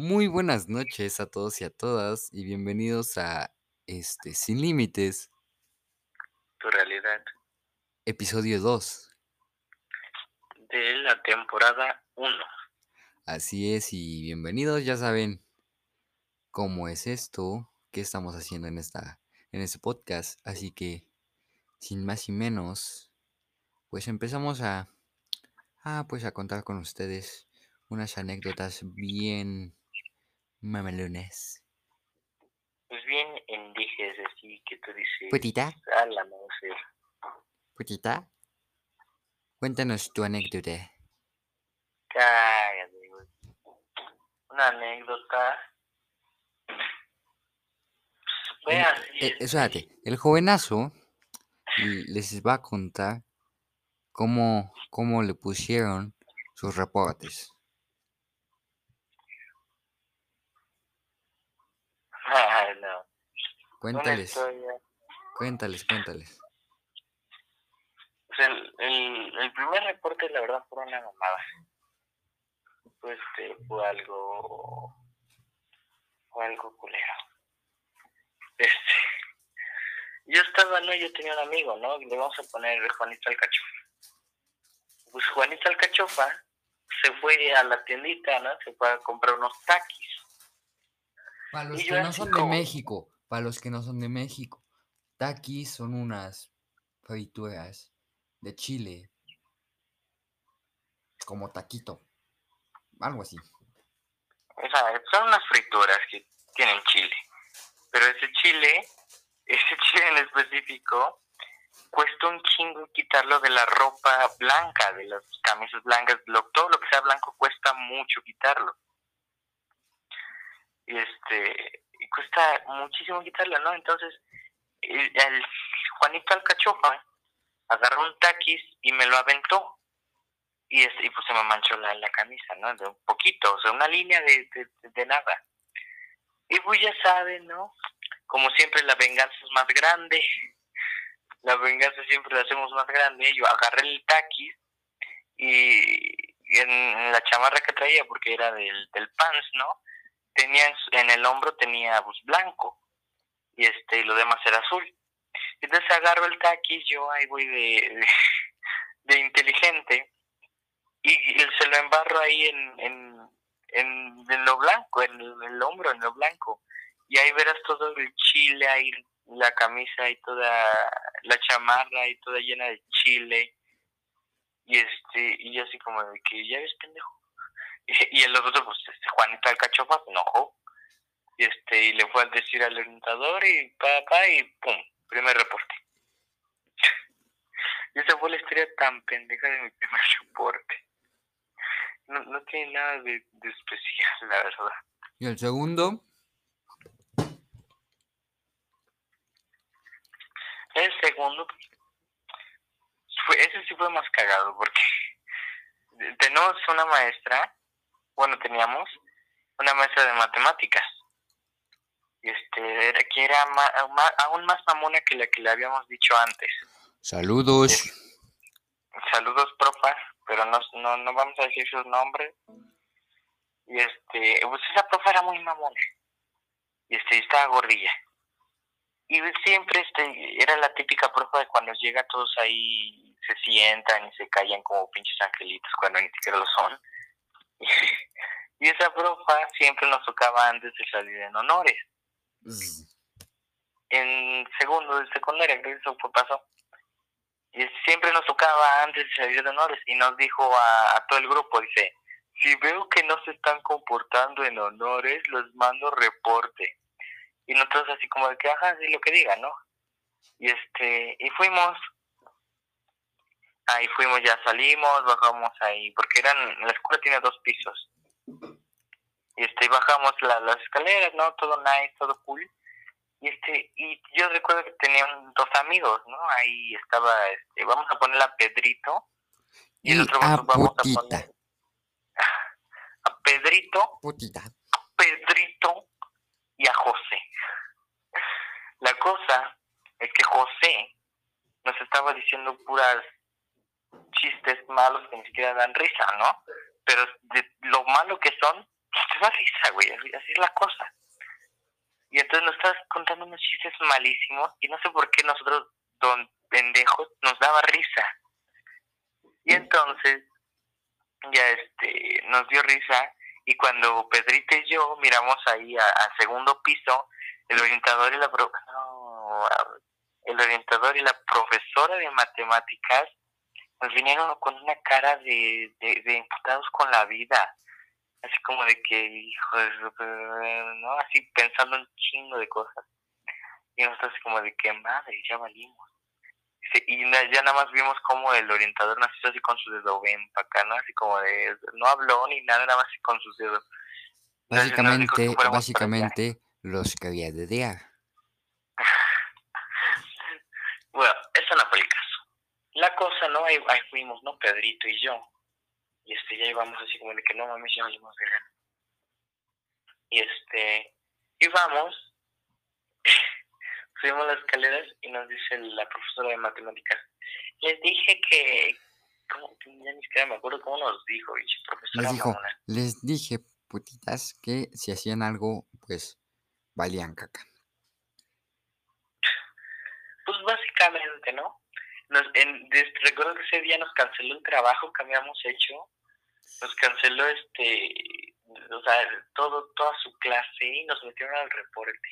Muy buenas noches a todos y a todas y bienvenidos a este Sin Límites, tu realidad episodio 2. de la temporada 1. Así es y bienvenidos, ya saben cómo es esto, qué estamos haciendo en esta en este podcast, así que sin más y menos pues empezamos a ah, pues a contar con ustedes unas anécdotas bien mamelones. Pues bien indiges así que tú dices Putita, a la putita, cuéntanos tu anécdota. Cállate, güey. Una anécdota. Pues eh, espérate, el jovenazo les va a contar cómo, cómo le pusieron sus reportes. Ay, no. Una Cuéntales, cuéntales, cuéntales. Pues el, el, el primer reporte, la verdad, fue una mamada. Pues este, fue algo. Fue algo culero. Este. Yo estaba, ¿no? Yo tenía un amigo, ¿no? Le vamos a poner Juanito Alcachofa. Pues Juanito Alcachofa se fue a la tiendita, ¿no? Se fue a comprar unos taquis. Para los Y que no son de México, para los que no son de México, taquis son unas frituras de chile, como taquito, algo así. O sea, son unas frituras que tienen chile. Pero ese chile, ese chile en específico, cuesta un chingo quitarlo de la ropa blanca, de las camisas blancas, lo, todo lo que sea blanco cuesta mucho quitarlo. Y este, cuesta muchísimo quitarlo, ¿no? Entonces, el, Juanito Alcachofa agarró un taquis y me lo aventó. Y, este, y pues se me manchó la, la camisa, ¿no? De un poquito, o sea, una línea de, de, de nada. Y pues ya saben, ¿no? Como siempre la venganza es más grande. La venganza siempre la hacemos más grande. Yo agarré el taquis y en, en la chamarra que traía, porque era del, del pants, ¿no? Tenía en, el hombro tenía pues blanco y este y lo demás era azul. Entonces agarro el taquis, yo ahí voy de, de, inteligente y, y se lo embarro ahí en, en, en, lo blanco, en el, hombro, en lo blanco. Y ahí verás todo el chile, ahí la camisa y toda la chamarra y toda llena de chile. Y este, y así como de que ya ves pendejo. Y, y el otro, pues Juanito Alcachofa se enojó. Y este, y le fue a decir al orientador y pa, pa, y pum, primer reporte. Y esa fue la historia tan pendeja de mi primer reporte. No, no tiene nada de, de especial, la verdad. Y el segundo, El segundo, fue, ese sí fue más cagado porque tenemos una maestra, bueno, teníamos una maestra de matemáticas. Y este, era, que era ma- ma- aún más mamona que la que le habíamos dicho antes. saludos. Saludos, profa, pero no, no, no vamos a decir sus nombres. Y este, pues esa profa era muy mamona. Y este, estaba gordilla. Y siempre este, era la típica profa de cuando llega todos ahí, se sientan y se callan como pinches angelitos cuando ni siquiera lo son. Y esa profa siempre nos tocaba antes de salir en honores Zzz. en segundo de secundaria, creo que eso fue pasó. Y siempre nos tocaba antes de salir de honores y nos dijo a, a todo el grupo, dice, si veo que no se están comportando en honores, los mando reporte. Y nosotros así como de que, ajá, sí, lo que diga, ¿no? Y este, y fuimos, ahí fuimos, ya salimos, bajamos ahí, porque eran, la escuela tiene dos pisos. Y este, bajamos la- las escaleras, ¿no? Todo nice, todo cool y este y yo recuerdo que tenían dos amigos no ahí estaba este vamos a poner a Pedrito y, el otro a vato vamos a putita. poner a Pedrito Putita. Pedrito y a José la cosa es que José nos estaba diciendo puras chistes malos que ni siquiera dan risa no pero de lo malo que son daba risa, güey, así, así es la cosa. Y entonces nos estás contando unos chistes malísimos y no sé por qué nosotros, don pendejos, nos daba risa. Y entonces, ya este, nos dio risa y cuando Pedrito y yo miramos ahí al segundo piso, el orientador y la pro no, el orientador y la profesora de matemáticas nos vinieron con una cara de, de, de imputados con la vida así como de que, hijo de ¿no? Así pensando un chingo de cosas. Y nosotros así como de que, madre, ya valimos. Y ya nada más vimos como el orientador nació así con su dedo ven para acá, ¿no? Así como de, no habló ni nada, nada más así con sus dedos. Básicamente, básicamente los quería dedear. bueno, eso no caso. La cosa, ¿no? Ahí, ahí fuimos, ¿no? Pedrito y yo y este ya íbamos así como de que no mames ya valimos verga y este íbamos subimos las escaleras y nos dice la profesora de matemáticas les dije que ¿cómo? ya ni siquiera me acuerdo cómo nos dijo profesora les dijo les dije putitas que si hacían algo pues valían caca pues básicamente no nos, en, recuerdo que ese día nos canceló el trabajo que habíamos hecho nos canceló este, o sea, todo, toda su clase y nos metieron al reporte.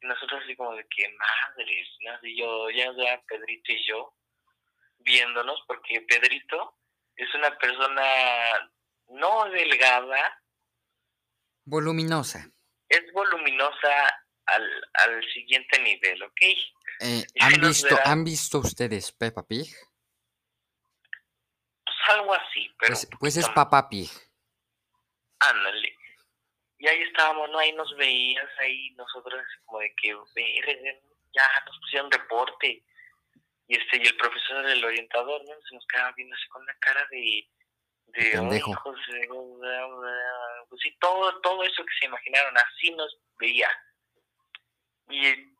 Y nosotros así como de que madres, ¿no? Y yo, ya ya Pedrito y yo viéndonos, porque Pedrito es una persona no delgada. Voluminosa. Es voluminosa al, al siguiente nivel, ¿ok? Eh, ¿han, visto, ¿Han visto ustedes Peppa Pig? algo así, pero... Pues, pues es Papá Pig. Ándale. Y ahí estábamos, ¿no? Ahí nos veías, ahí nosotros como de que, ya nos pusieron reporte. Y este, y el profesor del orientador, ¿no? Se nos quedaba viendo así con una cara de... De, pendejo. pues sí, todo, todo eso que se imaginaron, así nos veía. Y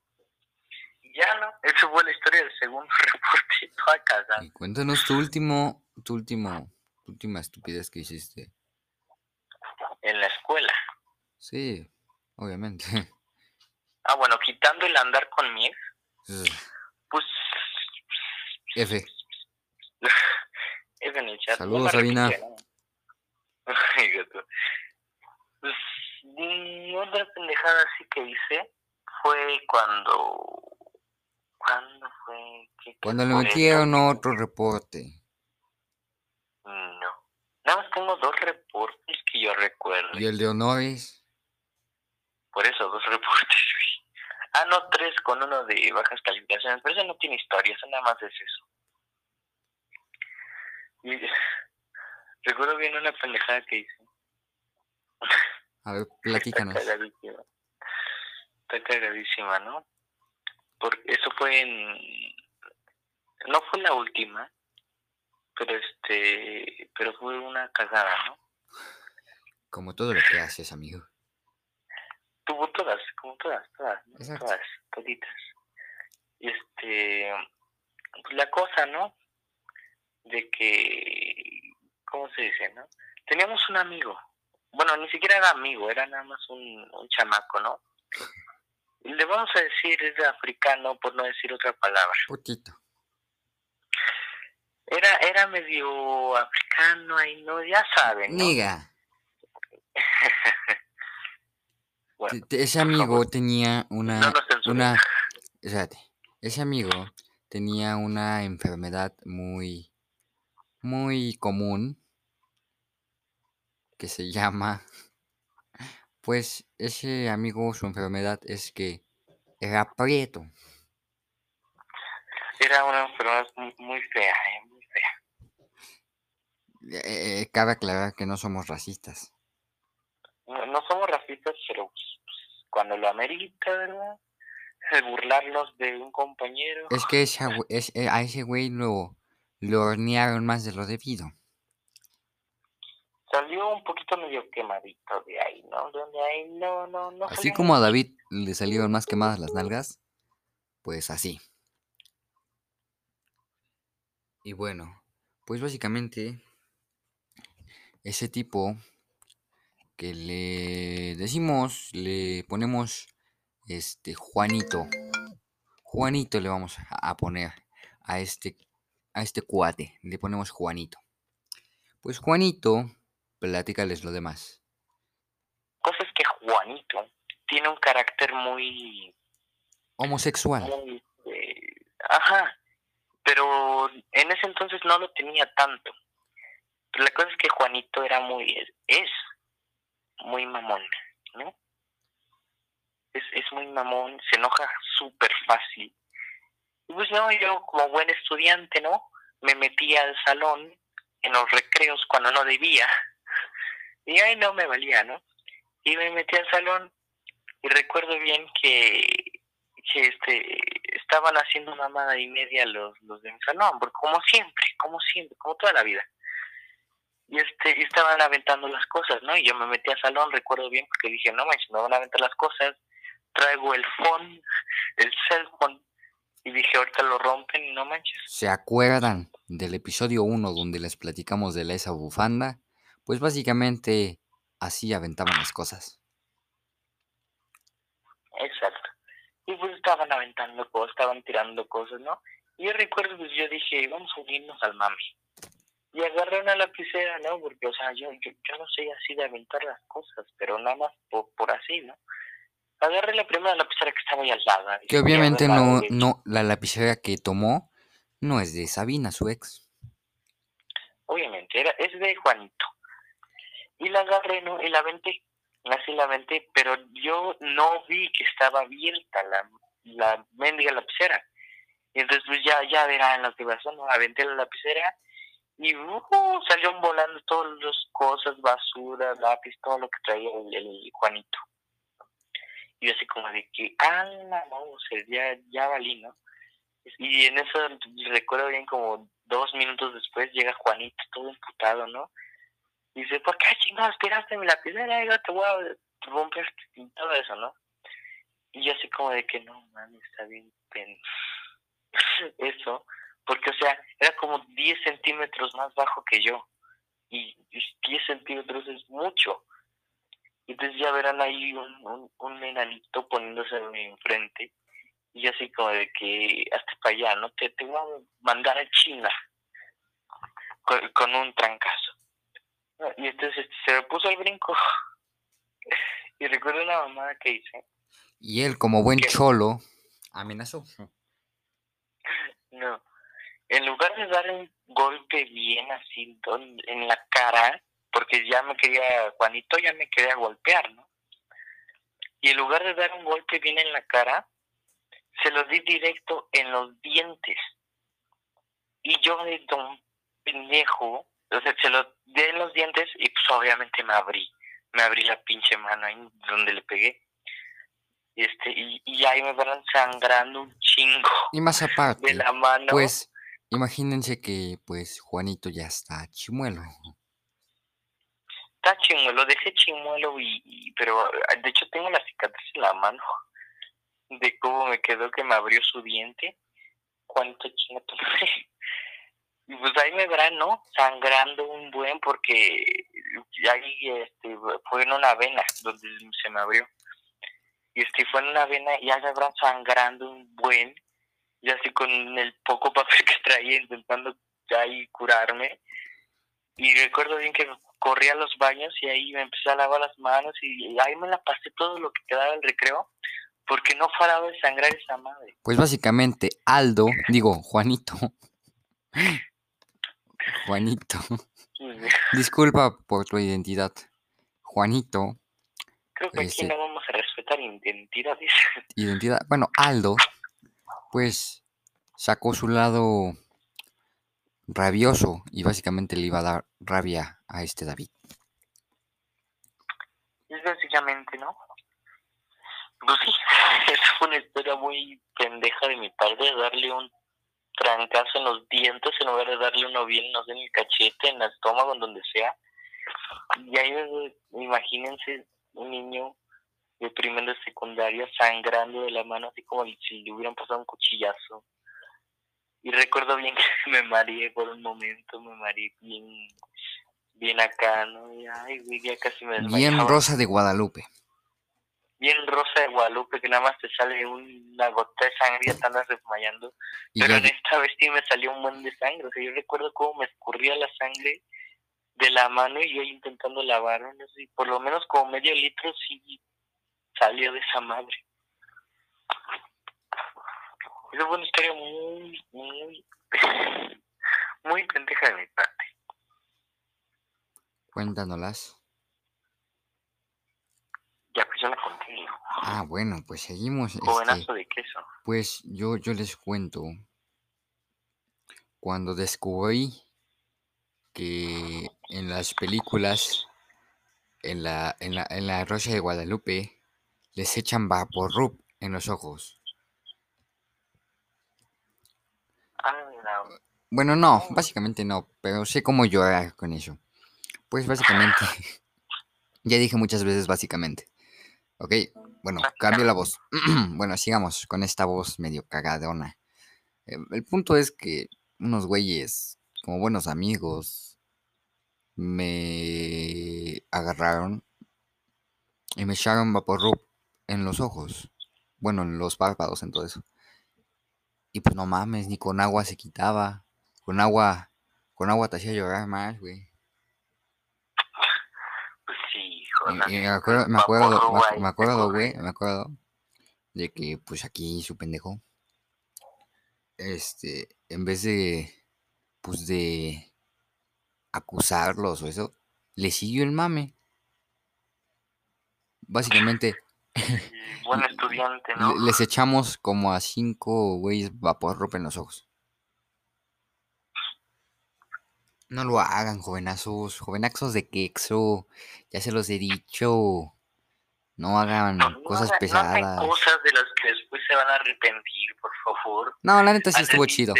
ya, ¿no? Eso fue la historia del segundo reporte, toda casa. Y cuéntanos tu último tu último, última estupidez que hiciste? En la escuela. Sí, obviamente. Ah, bueno, quitando el andar con mi ex, pues... F. F en el chat. Saludos, Sabina. pues, otra pendejada así que hice fue cuando... ¿Cuándo fue? cuando le metieron otro reporte. No. Nada más tengo dos reportes que yo recuerdo. ¿Y el de honores? Por eso, dos reportes, Ah, no, tres con uno de bajas calificaciones. Pero eso no tiene historia, eso nada más es eso. Y recuerdo bien una pendejada que hice. A ver, platícanos. Está cagadísima. Está cagadísima, ¿no? Porque eso fue en... No fue la última, pero este, pero fue una cagada, ¿no? Como todo lo que haces, amigo. Tuvo todas, como todas, todas, todas, toditas. Y este, pues la cosa, ¿no? De que, ¿cómo se dice, no? Teníamos un amigo, bueno, ni siquiera era amigo, era nada más un, un chamaco, ¿no? Le vamos a decir es de africano, por no decir otra palabra. Putito. Era, era medio africano ahí, ¿no? Ya saben, ¿no? Niga. ese amigo tenía una... una ese amigo tenía una enfermedad muy, muy común que se llama... Pues ese amigo, su enfermedad es que era prieto. Era una enfermedad muy fea, ¿eh? Eh, eh, cabe aclarar que no somos racistas. No, somos racistas, pero pues, cuando lo amerita, ¿verdad? burlarnos de un compañero. Es que eh, a ese güey lo, lo hornearon más de lo debido. Salió un poquito medio quemadito de ahí, ¿no? Ahí no, no, no. Así como a David le salieron más quemadas las nalgas, pues así. Y bueno, pues básicamente ese tipo que le decimos, le ponemos este Juanito. Juanito le vamos a poner a este a este cuate, le ponemos Juanito. Pues Juanito, platícales lo demás. Cosa es que Juanito tiene un carácter muy homosexual. muy, eh, ajá, pero en ese entonces no lo tenía tanto. Pero la cosa es que Juanito era muy, es, muy mamón, ¿no? Es, es muy mamón, se enoja súper fácil. Y pues no, yo como buen estudiante, ¿no? Me metía al salón en los recreos cuando no debía. Y ahí no me valía, ¿no? Y me metí al salón y recuerdo bien que, que este estaban haciendo mamada y media los, los de mi salón, porque como siempre, como siempre, como toda la vida. Y este, estaban aventando las cosas, ¿no? Y yo me metí al salón, recuerdo bien, porque dije, no manches, me van a aventar las cosas, traigo el phone, el cell phone, y dije, ahorita lo rompen y no manches. ¿Se acuerdan del episodio 1 donde les platicamos de la esa bufanda? Pues básicamente así aventaban las cosas. Exacto. Y pues estaban aventando cosas, estaban tirando cosas, ¿no? Y yo recuerdo, pues yo dije, vamos a unirnos al mami. Y agarré una lapicera, ¿no? Porque, o sea, yo, yo, yo no soy así de aventar las cosas, pero nada más por, por así, ¿no? Agarré la primera lapicera que estaba ahí al lado. Que obviamente no, no, la lapicera que tomó no es de Sabina, su ex. Obviamente, era, es de Juanito. Y la agarré, ¿no? Y la aventé. Así la aventé, pero yo no vi que estaba abierta la, la mendiga lapicera. Y entonces pues ya, ya verán lo que pasó, ¿no? Aventé la lapicera y uh, salieron volando todas las cosas, basura, lápiz, todo lo que traía el Juanito. Y yo así como de que, ah, no, o sea, ya, ya valí, ¿no? Y en eso recuerdo bien como dos minutos después llega Juanito todo imputado, ¿no? Y dice, ¿por qué chingados tiraste mi lapicera? Yo te voy a romper todo eso, ¿no? Y yo así como de que no, man, está bien pen... eso, porque o sea, era como 10 centímetros más bajo que yo. Y 10 centímetros es mucho. Y entonces ya verán ahí un, un, un enanito poniéndose enfrente. Y así como de que hasta para allá, ¿no? Te, te voy a mandar a China con, un trancazo. Y entonces se me puso el brinco. y recuerdo una mamada que hice. Y él, como buen cholo, amenazó. No. En lugar de dar un golpe bien así en la cara, porque ya me quería, Juanito ya me quería golpear, ¿no? Y en lugar de dar un golpe bien en la cara, se lo di directo en los dientes. Y yo de un pendejo, sea, se lo di en los dientes y pues obviamente me abrí, me abrí la pinche mano ahí donde le pegué. Este, y, y ahí me van sangrando un chingo. Y más aparte, de la mano. pues imagínense que pues Juanito ya está chimuelo está chimuelo, dejé chimuelo y, pero de hecho tengo la cicatriz en la mano de cómo me quedó que me abrió su diente. Cuánto chingo Y pues ahí me verán, ¿no? Sangrando un buen porque ahí este, fue en una vena donde se me abrió. Y este fue en una vena y ya me verán sangrando un buen. Y así con el poco papel que traía intentando ahí curarme. Y recuerdo bien que corrí a los baños y ahí me empecé a lavar las manos y ahí me la pasé todo lo que quedaba del recreo porque no paraba de sangrar esa madre. Pues básicamente Aldo, digo Juanito, Juanito, disculpa por tu identidad, Juanito. Creo que aquí este no vamos a respetar identidades. Identidad, bueno, Aldo, pues sacó su lado rabioso y básicamente le iba a dar rabia a este David. Es básicamente, ¿no? Pues sí, es una historia muy pendeja de mi parte, darle un trancazo en los dientes en lugar de darle uno bien, no sé, en el cachete, en el estómago, en donde sea. Y ahí, imagínense un niño de primero de secundaria sangrando de la mano, así como si le hubieran pasado un cuchillazo. Y recuerdo bien que me mareé por un momento, me mareé bien bien acá, ¿no? Y, ay, güey, ya casi me Bien desmayaba. Rosa de Guadalupe. Bien rosa de Guadalupe, que nada más te sale una gota de sangre y andas desmayando. Pero en esta vez sí me salió un buen de sangre. O sea, yo recuerdo cómo me escurría la sangre de la mano y yo intentando lavar, no sé, por lo menos como medio litro sí salió de esa madre. Esa fue una historia muy, muy, muy pendeja de mi parte. cuéntanoslas. Ya, pues yo la conté. hijo. Ah, bueno, pues seguimos. este, Jovenazo de queso. Pues yo, yo les cuento. Cuando descubrí que en las películas, en la, en la, en la Rosa de Guadalupe, les echan vaporrup en los ojos. Ah, no. Bueno, no, básicamente no, pero sé cómo llorar con eso. Pues básicamente, ya dije muchas veces básicamente. Ok, bueno, cambio la voz. bueno, sigamos con esta voz medio cagadona. Eh, El punto es que unos güeyes, como buenos amigos, me agarraron y me echaron vaporrup en los ojos. Bueno, en los párpados, en todo eso. Y pues no mames, ni con agua se quitaba. Con agua, con agua te hacía llorar más, güey. Pues Y- me acuerdo, me acuerdo, me, acuerdo, güey, me acuerdo de que pues aquí su pendejo, este, en vez de, pues de acusarlos o eso, le siguió el mame. Básicamente, Y Buen estudiante, ¿no? le- les echamos como a cinco güeyes vaporrup en los ojos. No lo hagan, jovenazos, jovenazos de quexo, ya se los he dicho. No hagan No, no cosas hagan- no hagan pesadas. cosas de las que después se van a arrepentir, por favor. No, la neta sí Antes estuvo chido.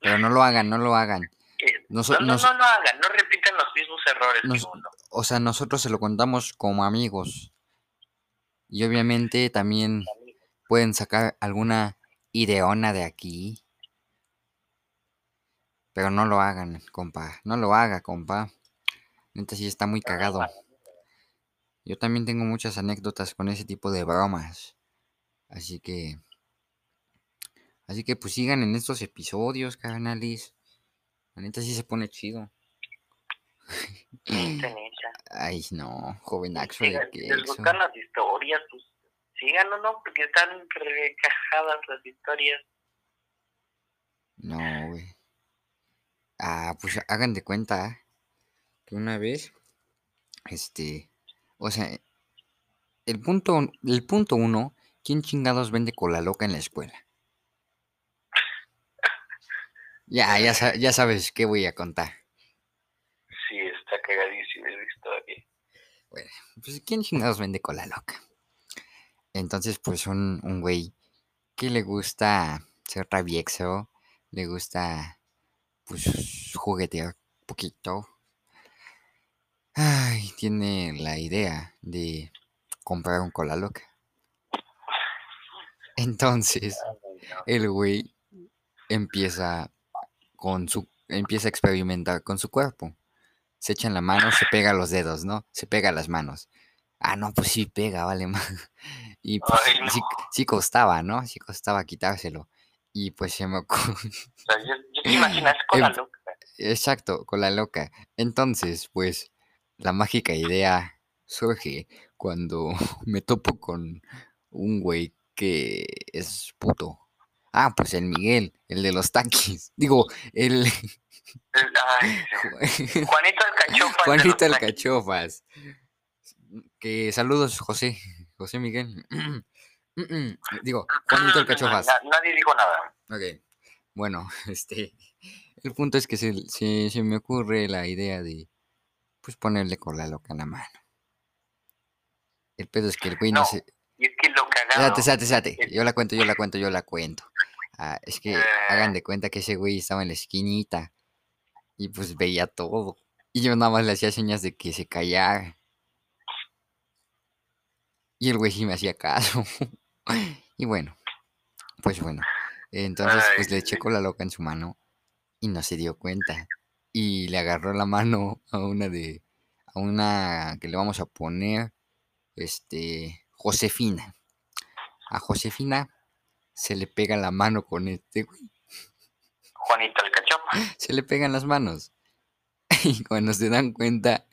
Pero no lo hagan, no lo hagan. eh, Noso- no, no, nos- no, no hagan, no repitan los mismos errores que nos- uno. o sea, nosotros se lo contamos como amigos. Y obviamente también pueden sacar alguna ideona de aquí. Pero no lo hagan, compa. No lo haga, compa. Neta sí está muy cagado. Yo también tengo muchas anécdotas con ese tipo de bromas. Así que. Así que pues sigan en estos episodios, carnalis. La neta sí se pone chido. Neta, neta. Ay, no, jovenaxo de Sigan, si les gustan las historias, pues sigan o no, porque están recajadas las historias. No, güey. Ah, pues hagan de cuenta que una vez, este, o sea, el punto, el punto uno, ¿quién chingados vende cola loca en la escuela? Ya, ya, ya sabes qué voy a contar. Sí, está cagadísima esa historia. Pues, ¿quién chingados vende cola loca? Entonces, pues, un, un güey que le gusta ser travieso, le gusta, pues, juguetear poquito. Ay, tiene la idea de comprar un cola loca. Entonces, el güey empieza con su empieza a experimentar con su cuerpo. Se echa en la mano, se pega los dedos, ¿no? Se pega las manos. Ah, no, pues sí pega, vale más. Y pues Ay, no. sí, sí costaba, ¿no? Sí costaba quitárselo. Y pues se me ocurrió. Yo, yo te imaginas con la Em- loca. Exacto, con la loca. Entonces, pues, la mágica idea surge cuando me topo con un güey que es puto. Ah, pues el Miguel, el de los taquis. Digo, el Ay, Juanito Alcachofa. Juanito Alcachofas. Que saludos, José. José Miguel. Digo, Juanito Alcachofas. Na- nadie dijo nada. Ok. Bueno, este. El punto es que se, se, se me ocurre la idea de. Pues ponerle cola loca en la mano. El pedo es que el güey no, No, se. Y es que lo cagado. Espérate, espérate, espérate. Yo la cuento, yo la cuento, yo la cuento. Ah, es que hagan de cuenta que ese güey estaba en la esquinita. Y pues veía todo. Y yo nada más le hacía señas de que se callara. Y el güey sí me hacía caso. y bueno, pues bueno. Entonces, pues le eché Ay. cola loca en su mano y no se dio cuenta. y le agarró la mano a una de, a una que le vamos a poner, este, Josefina. A Josefina se le pega la mano con este, güey. Juanito el cachofa. Se le pegan las manos. Y cuando se dan cuenta,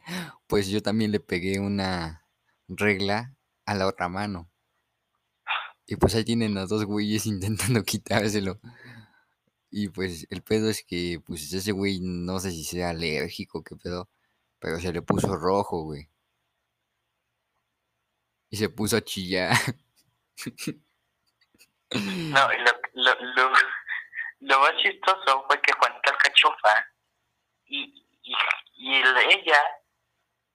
pues yo también le pegué una regla a la otra mano. Y pues ahí tienen los dos güeyes intentando quitárselo. Y pues el pedo es que, pues ese güey, no sé si sea alérgico, qué pedo, pero se le puso rojo, güey. Y se puso a chillar. No, lo, lo, lo, lo más chistoso fue que Juanito el cachofa y, y, y el- ella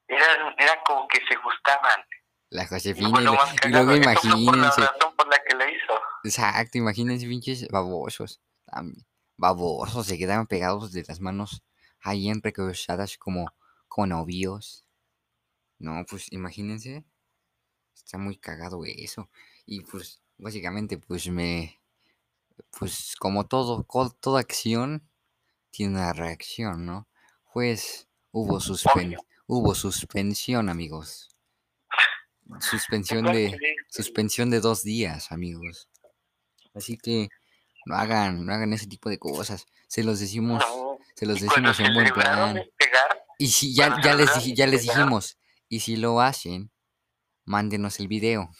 eran, eran como que se gustaban. La Josefina. Y, lo lo- más y luego por imagínense. razón por la que le hizo. Exacto, imagínense pinches babosos. Babosos, se quedaron pegados de las manos ahí entrecruzadas como, como novios. No, pues imagínense. Está muy cagado eso. Y pues, básicamente, pues me. Pues como todo, toda acción tiene una reacción, ¿no? Pues hubo suspen hubo suspensión, amigos. Suspensión de suspensión de dos días, amigos. Así que no hagan, no hagan ese tipo de cosas. Se los decimos, No. se los decimos en buen plan. pegar, Y si ya, ya les dije, ya les dijimos, y si lo hacen, mándenos el video.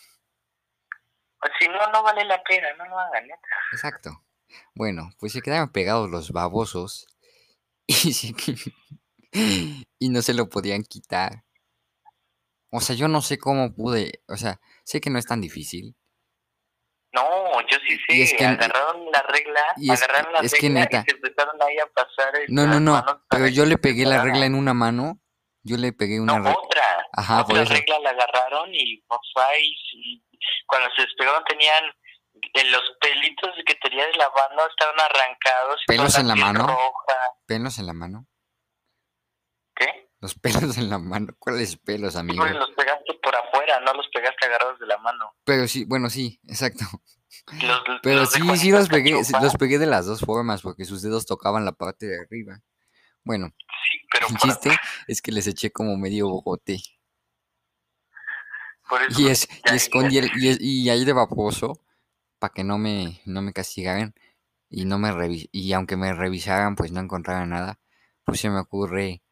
pues, si no, no vale la pena, no lo hagan, neta. Exacto. Bueno, pues se quedaron pegados los babosos y, se- y no se lo podían quitar. O sea, yo no sé cómo pude, o sea, sé que no es tan difícil. No, yo sí sé, Y es que- agarraron la regla, y es- agarraron la es que regla neta- y se empezaron ahí a pasar No, las no, no, pero yo que le pegué la regla en una mano, yo le pegué una No, regla. otra. Ajá, otra regla la agarraron y sí, cuando se despegaron tenían eh, los pelitos que tenía de la mano estaban arrancados. y ¿Pelos en la mano? Roja. ¿Pelos en la mano? Los pelos en la mano. ¿Cuáles pelos, amigo? Pues los pegaste por afuera, no los pegaste agarrados de la mano. Pero sí, bueno, sí, exacto. Los, Pero los sí, sí los pegué, los pegué de las dos formas, porque sus dedos tocaban la parte de arriba. Bueno, Sí, pero el chiste es que les eché como medio bogote. por eso Y es, y escondí el, y, es- y ahí de vaposo, para que no me, no me castigaran, y no me revi- y aunque me revisaran, pues no encontraran nada, pues se me ocurre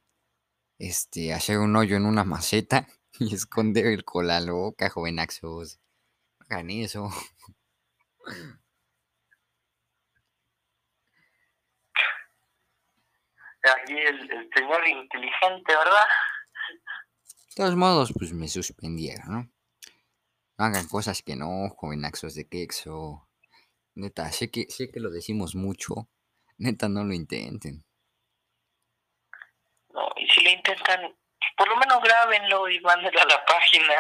este hacer un hoyo en una maceta y esconder el cola loca, jovenaxos. Hagan eso. aquí el, el señor inteligente, ¿verdad? De todos modos, pues me suspendieron, ¿no? No hagan cosas que no, jovenaxos de quexo. Neta, sé que, sé que lo decimos mucho. Neta, no lo intenten. No, y si lo intentan, por lo menos grábenlo y mándenlo a la página.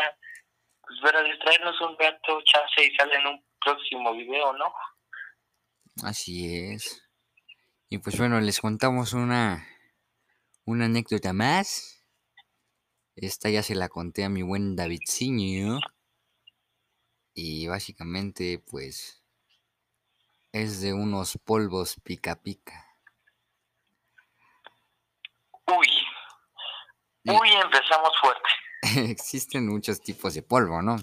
Pues para distraernos un rato, chance y sale en un próximo video, ¿no? Así es. Y pues bueno, les contamos una, una anécdota más. Esta ya se la conté a mi buen Davidciño. Y básicamente, pues, es de unos polvos pica pica. Uy, uy, empezamos fuerte. existen muchos tipos de polvo, ¿no?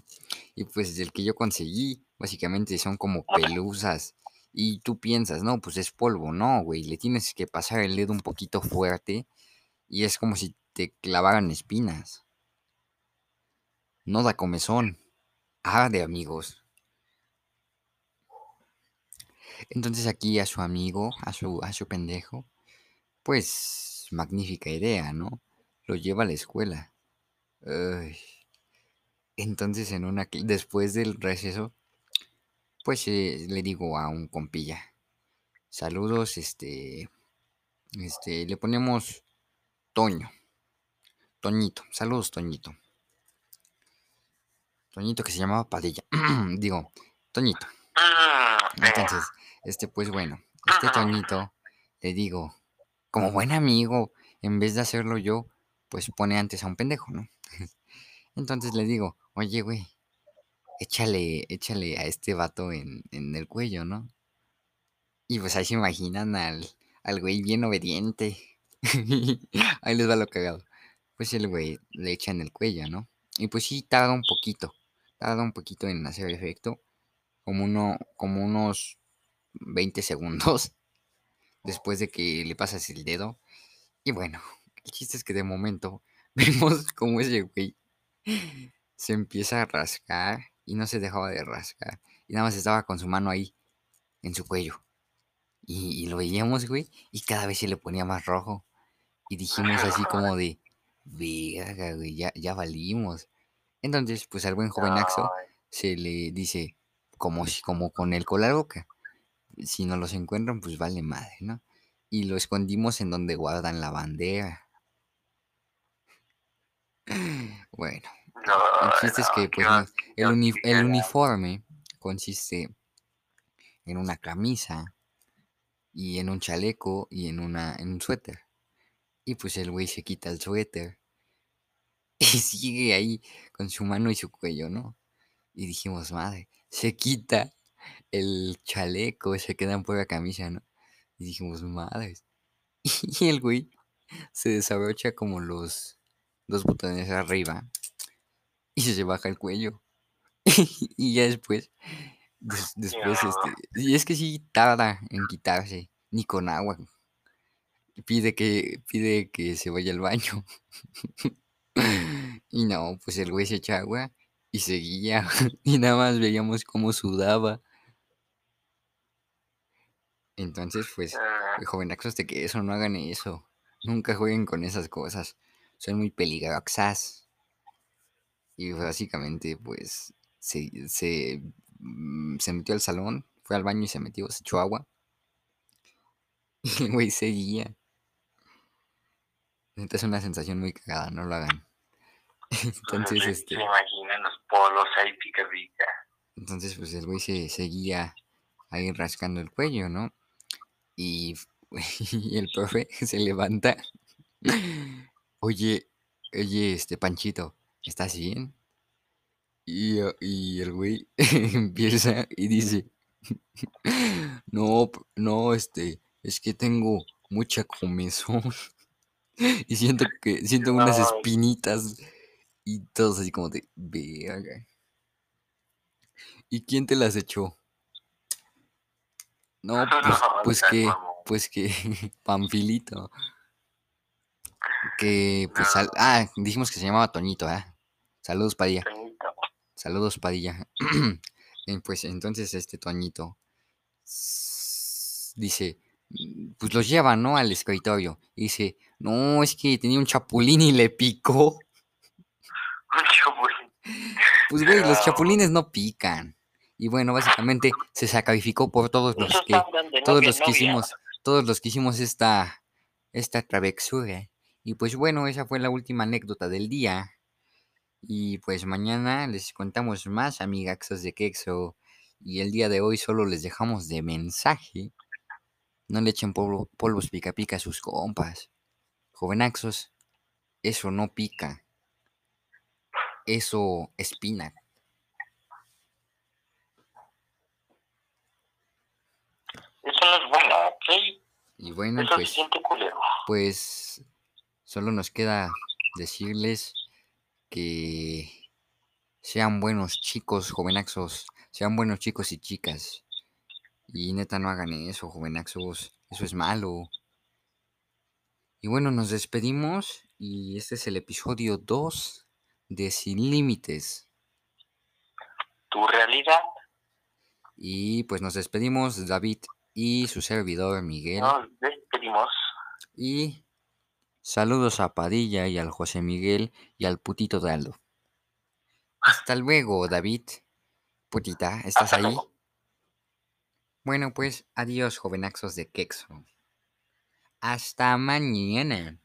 Y pues el que yo conseguí, básicamente son como pelusas. Y tú piensas, no, pues es polvo, no, güey. Le tienes que pasar el dedo un poquito fuerte y es como si te clavaran espinas. No da comezón. Ah, de amigos. Entonces aquí a su amigo, a su, a su pendejo, pues magnífica idea, ¿no? Lo lleva a la escuela. Entonces en una después del receso, pues eh, le digo a un compilla, saludos, este, este, le ponemos Toño, Toñito, saludos Toñito, Toñito que se llamaba Padilla, digo, Toñito. Eh, Entonces, este, pues bueno, este Toñito, le digo, como buen amigo, en vez de hacerlo yo, pues pone antes a un pendejo, ¿no? Entonces le digo, oye, güey, échale, échale a este vato en, en el cuello, ¿no? Y pues ahí se imaginan al, al güey bien obediente. Ahí les va lo cagado. Pues el güey le echa en el cuello, ¿no? Y pues sí, tarda un poquito. Tarda un poquito en hacer efecto. Como, uno, como unos 20 segundos. Después de que le pasas el dedo. Y bueno, el chiste es que de momento vemos como ese güey se empieza a rascar y no se dejaba de rascar. Y nada más estaba con su mano ahí, en su cuello. Y, y lo veíamos, güey, y cada vez se le ponía más rojo. Y dijimos así como de, verga, güey, ya, ya valimos. Entonces, pues al buen jovenaxo Ay, se le dice, como, como con el cola boca. Si no los encuentran, pues vale madre, ¿no? Y lo escondimos en donde guardan la bandera. Bueno, no, el chiste es que, pues, no- el, uni- el uniforme consiste en una camisa y en un chaleco y en, una, en un suéter. Y pues el güey se quita el suéter y sigue ahí con su mano y su cuello, ¿no? Y dijimos, madre, se quita el chaleco, se queda en pura camisa, ¿no? Y dijimos, madre. Y el güey se desabrocha como los dos botones arriba y se baja el cuello. y ya después, des- después, este, y es que sí tarda en quitarse, ni con agua. Pide que, pide que se vaya al baño. y no, pues el güey se echa agua y seguía. y nada más veíamos cómo sudaba. Entonces, pues, Ah, jovenaxos de que eso, no hagan eso. Nunca jueguen con esas cosas. Son muy peligrosas. Y básicamente, pues, se, se, mm, se metió al salón, fue al baño y se metió, se echó agua. Y el güey seguía. Neta, es una sensación muy cagada, no lo hagan. pues, Entonces, este, se imaginan los polos ahí pica pica. entonces, pues el güey se seguía ahí rascando el cuello, ¿no? Y, y el profe se levanta. Oye, oye, este Panchito, ¿estás bien? Y, y el güey empieza y dice, no, no, este, es que tengo mucha comezón y siento que, siento unas espinitas y todos así como de, verga. ¿Y quién te las echó? No, pues, No, pues seas que, pues que, Pamfilito. Que, pues, ah, dijimos que se llamaba Toñito, ¿ah? Saludos, Padilla. Saludos, Padilla. Eh, pues entonces este Toñito dice, mm, pues los lleva, ¿no? Al escritorio. Y dice, no, es que tenía un chapulín y le picó. Un chapulín. Pues, güey, los chapulines no pican. Y bueno, básicamente se sacrificó por todos los Esos que, todos los que hicimos, todos los que hicimos esta, esta travesura. Y pues bueno, esa fue la última anécdota del día. Y pues mañana les contamos más, amigaxos de Quexo. Y el día de hoy solo les dejamos de mensaje. No le echen polvo- polvos pica pica a sus compas. Jovenaxos, eso no pica. Eso espina. Eso no es bueno, ¿ok? Y bueno, Eso pues, pues solo nos queda decirles que sean buenos chicos, jovenaxos. Sean buenos chicos y chicas. Y neta, no hagan eso, jovenaxos. Eso es malo. Y bueno, nos despedimos. Y este es el episodio 2 de Sin Límites. Tu realidad Y pues nos despedimos, David y su servidor Miguel. nos despedimos. Y saludos a Padilla y al José Miguel y al putito de Aldo. Hasta luego, David. Putita, ¿estás Hasta ahí? luego. Bueno, pues adiós, jovenaxos de Quexo. Hasta mañana.